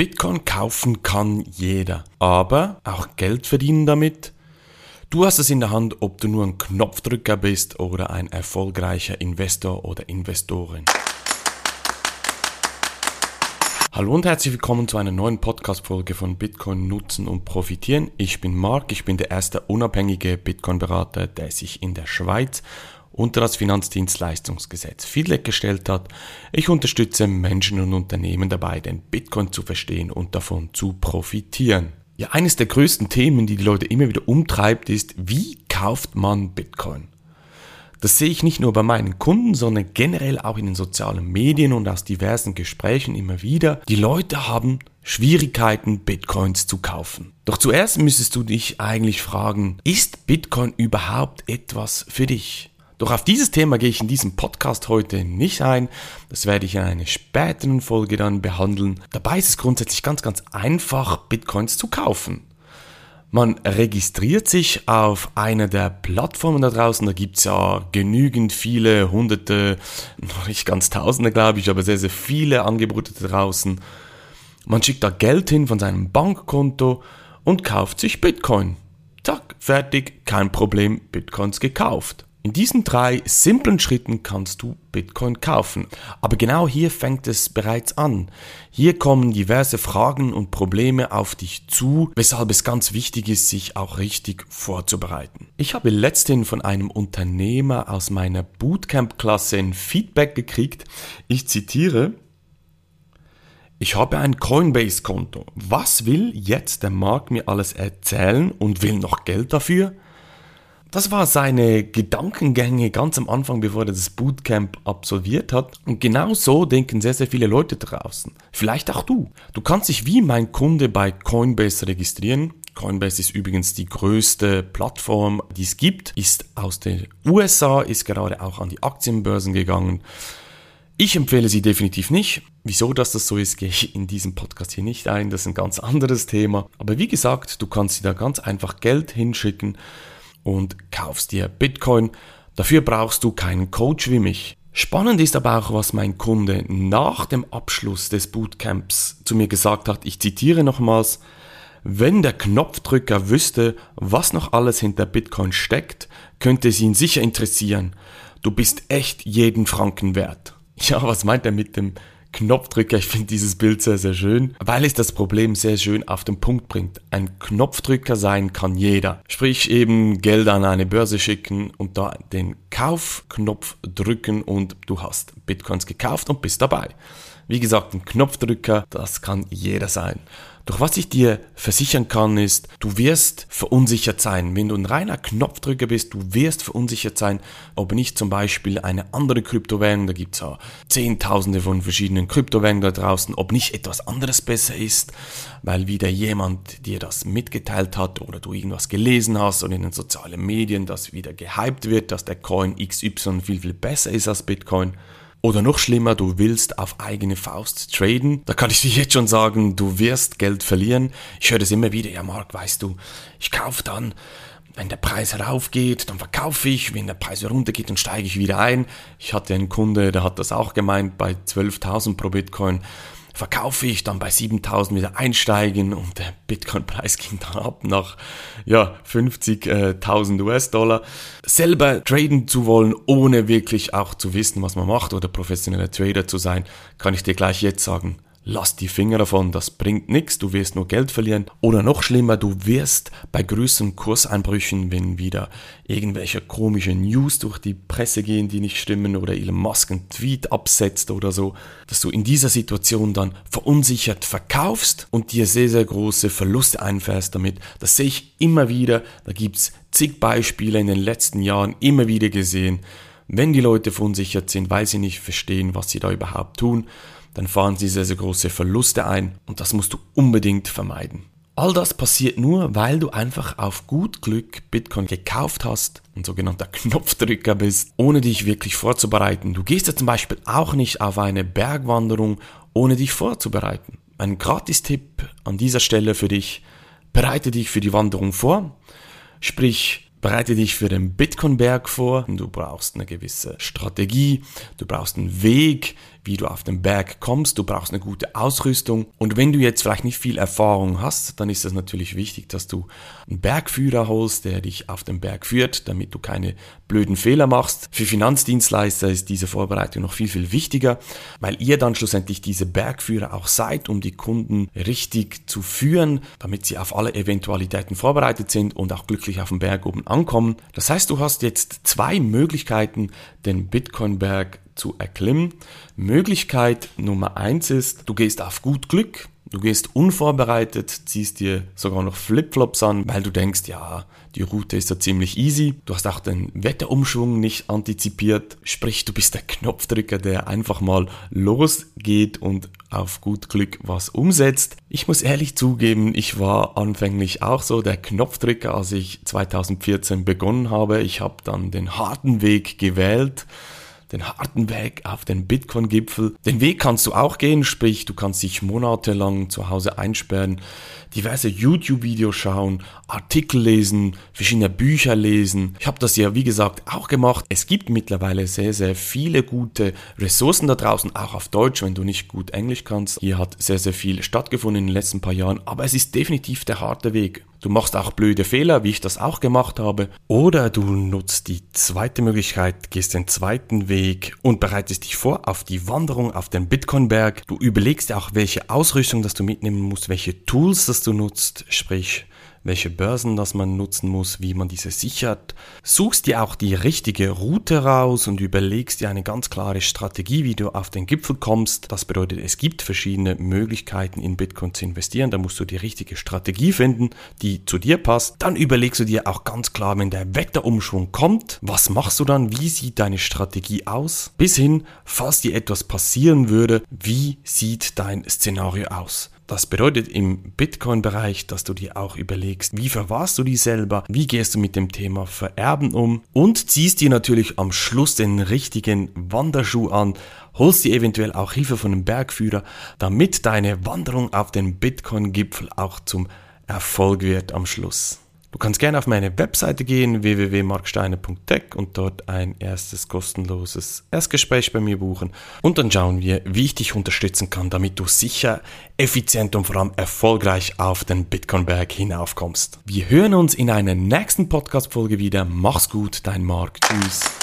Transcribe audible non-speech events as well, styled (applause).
Bitcoin kaufen kann jeder, aber auch Geld verdienen damit. Du hast es in der Hand, ob du nur ein Knopfdrücker bist oder ein erfolgreicher Investor oder Investorin. Hallo und herzlich willkommen zu einer neuen Podcast-Folge von Bitcoin nutzen und profitieren. Ich bin Marc, ich bin der erste unabhängige Bitcoin-Berater, der sich in der Schweiz unter das Finanzdienstleistungsgesetz FIDLEG gestellt hat. Ich unterstütze Menschen und Unternehmen dabei, den Bitcoin zu verstehen und davon zu profitieren. Ja, eines der größten Themen, die die Leute immer wieder umtreibt, ist, wie kauft man Bitcoin? Das sehe ich nicht nur bei meinen Kunden, sondern generell auch in den sozialen Medien und aus diversen Gesprächen immer wieder. Die Leute haben Schwierigkeiten, Bitcoins zu kaufen. Doch zuerst müsstest du dich eigentlich fragen, ist Bitcoin überhaupt etwas für dich? Doch auf dieses Thema gehe ich in diesem Podcast heute nicht ein. Das werde ich in einer späteren Folge dann behandeln. Dabei ist es grundsätzlich ganz, ganz einfach, Bitcoins zu kaufen. Man registriert sich auf einer der Plattformen da draußen. Da gibt es ja genügend viele, hunderte, noch nicht ganz tausende, glaube ich, aber sehr, sehr viele Angebote da draußen. Man schickt da Geld hin von seinem Bankkonto und kauft sich Bitcoin. Zack, fertig, kein Problem, Bitcoins gekauft. In diesen drei simplen Schritten kannst du Bitcoin kaufen. Aber genau hier fängt es bereits an. Hier kommen diverse Fragen und Probleme auf dich zu, weshalb es ganz wichtig ist, sich auch richtig vorzubereiten. Ich habe letztens von einem Unternehmer aus meiner Bootcamp-Klasse ein Feedback gekriegt. Ich zitiere, ich habe ein Coinbase-Konto. Was will jetzt der Markt mir alles erzählen und will noch Geld dafür? Das war seine Gedankengänge ganz am Anfang, bevor er das Bootcamp absolviert hat. Und genau so denken sehr, sehr viele Leute draußen. Vielleicht auch du. Du kannst dich wie mein Kunde bei Coinbase registrieren. Coinbase ist übrigens die größte Plattform, die es gibt, ist aus den USA, ist gerade auch an die Aktienbörsen gegangen. Ich empfehle sie definitiv nicht. Wieso dass das so ist, (laughs) gehe ich in diesem Podcast hier nicht ein. Das ist ein ganz anderes Thema. Aber wie gesagt, du kannst dir da ganz einfach Geld hinschicken und kaufst dir Bitcoin. Dafür brauchst du keinen Coach wie mich. Spannend ist aber auch, was mein Kunde nach dem Abschluss des Bootcamps zu mir gesagt hat. Ich zitiere nochmals, wenn der Knopfdrücker wüsste, was noch alles hinter Bitcoin steckt, könnte es ihn sicher interessieren. Du bist echt jeden Franken wert. (laughs) Ja, was meint er mit dem Knopfdrücker. Ich finde dieses Bild sehr, sehr schön, weil es das Problem sehr schön auf den Punkt bringt. Ein Knopfdrücker sein kann jeder. Sprich eben Geld an eine Börse schicken und da den Kaufknopf drücken und du hast Bitcoins gekauft und bist dabei. Wie gesagt, ein Knopfdrücker, das kann jeder sein. Doch was ich dir versichern kann, ist, du wirst verunsichert sein. Wenn du ein reiner Knopfdrücker bist, du wirst verunsichert sein, ob nicht zum Beispiel eine andere Kryptowährung, da gibt es ja Zehntausende von verschiedenen Kryptowährungen da draußen, ob nicht etwas anderes besser ist, weil wieder jemand dir das mitgeteilt hat oder du irgendwas gelesen hast und in den sozialen Medien das wieder gehypt wird, dass der Coin XY viel, viel besser ist als Bitcoin. Oder noch schlimmer, du willst auf eigene Faust traden. Da kann ich dir jetzt schon sagen, du wirst Geld verlieren. Ich höre das immer wieder, ja Marc, weißt du, ich kaufe dann, wenn der Preis raufgeht, dann verkaufe ich, wenn der Preis runtergeht, dann steige ich wieder ein. Ich hatte einen Kunde, der hat das auch gemeint, bei 12.000 pro Bitcoin verkaufe ich, dann bei 7000 wieder einsteigen und der Bitcoin-Preis ging dann ab nach ja, 50.000 US-Dollar. Selber traden zu wollen, ohne wirklich auch zu wissen, was man macht oder professioneller Trader zu sein, kann ich dir gleich jetzt sagen, lass die Finger davon, das bringt nichts, du wirst nur Geld verlieren. Oder noch schlimmer, du wirst bei größeren Kurseinbrüchen, wenn wieder irgendwelche komische News durch die Presse gehen, die nicht stimmen, oder Elon Musk einen Tweet absetzt oder so, dass du in dieser Situation dann verunsichert verkaufst und dir sehr, sehr große Verluste einfährst damit. Das sehe ich immer wieder, da gibt es zig Beispiele in den letzten Jahren immer wieder gesehen. Wenn die Leute verunsichert sind, weil sie nicht verstehen, was sie da überhaupt tun, dann fahren sie sehr, sehr große Verluste ein und das musst du unbedingt vermeiden. All das passiert nur, weil du einfach auf gut Glück Bitcoin gekauft hast, ein sogenannter (laughs) Knopfdrücker bist, ohne dich wirklich vorzubereiten. Du gehst ja zum Beispiel auch nicht auf eine Bergwanderung, ohne dich vorzubereiten. Ein Gratistipp an dieser Stelle für dich, bereite dich für die Wanderung vor, sprich Bereite dich für den Bitcoin-Berg vor. Du brauchst eine gewisse Strategie, du brauchst einen Weg, wie du auf den Berg kommst. Du brauchst eine gute Ausrüstung. Und wenn du jetzt vielleicht nicht viel Erfahrung hast, dann ist es natürlich wichtig, dass du einen Bergführer holst, der dich auf den Berg führt, damit du keine blöden Fehler machst. Für Finanzdienstleister ist diese Vorbereitung noch viel, viel wichtiger, weil ihr dann schlussendlich diese Bergführer auch seid, um die Kunden richtig zu führen, damit sie auf alle Eventualitäten vorbereitet sind und auch glücklich auf dem Berg oben ankommen. Das heißt, du hast jetzt zwei Möglichkeiten, den Bitcoin-Berg zu erklimmen. Möglichkeit Nummer eins ist, du gehst auf gut Glück, du gehst unvorbereitet, ziehst dir sogar noch Flipflops an, weil du denkst, ja, die Route ist ja ziemlich easy. Du hast auch den Wetterumschwung nicht antizipiert, sprich, du bist der Knopfdrücker, der einfach mal losgeht und auf gut Glück was umsetzt. Ich muss ehrlich zugeben, ich war anfänglich auch so der Knopfdrücker, als ich 2014 begonnen habe. Ich habe dann den harten Weg gewählt den harten Weg auf den Bitcoin-Gipfel. Den Weg kannst du auch gehen, sprich, du kannst dich monatelang zu Hause einsperren, diverse YouTube-Videos schauen, Artikel lesen, verschiedene Bücher lesen. Ich habe das ja, wie gesagt, auch gemacht. Es gibt mittlerweile sehr, sehr viele gute Ressourcen da draußen, auch auf Deutsch, wenn du nicht gut Englisch kannst. Hier hat sehr, sehr viel stattgefunden in den letzten paar Jahren, aber es ist definitiv der harte Weg. Du machst auch blöde Fehler, wie ich das auch gemacht habe. Oder du nutzt die zweite Möglichkeit, gehst den zweiten Weg und bereitest dich vor auf die Wanderung auf den Bitcoinberg. Du überlegst auch, welche Ausrüstung das du mitnehmen musst, welche Tools das du nutzt, sprich welche Börsen das man nutzen muss, wie man diese sichert. Suchst dir auch die richtige Route raus und überlegst dir eine ganz klare Strategie, wie du auf den Gipfel kommst. Das bedeutet, es gibt verschiedene Möglichkeiten in Bitcoin zu investieren. Da musst du die richtige Strategie finden, die zu dir passt. Dann überlegst du dir auch ganz klar, wenn der Wetterumschwung kommt, was machst du dann? Wie sieht deine Strategie aus? Bis hin, falls dir etwas passieren würde, wie sieht dein Szenario aus? Das bedeutet im Bitcoin-Bereich, dass du dir auch überlegst, wie verwahrst du die selber, wie gehst du mit dem Thema Vererben um und ziehst dir natürlich am Schluss den richtigen Wanderschuh an, holst dir eventuell auch Hilfe von einem Bergführer, damit deine Wanderung auf den Bitcoin-Gipfel auch zum Erfolg wird am Schluss. Du kannst gerne auf meine Webseite gehen, www.marksteiner.tech und dort ein erstes kostenloses Erstgespräch bei mir buchen. Und dann schauen wir, wie ich dich unterstützen kann, damit du sicher, effizient und vor allem erfolgreich auf den Bitcoin-Berg hinaufkommst. Wir hören uns in einer nächsten Podcast-Folge wieder. Mach's gut, dein Mark. Tschüss.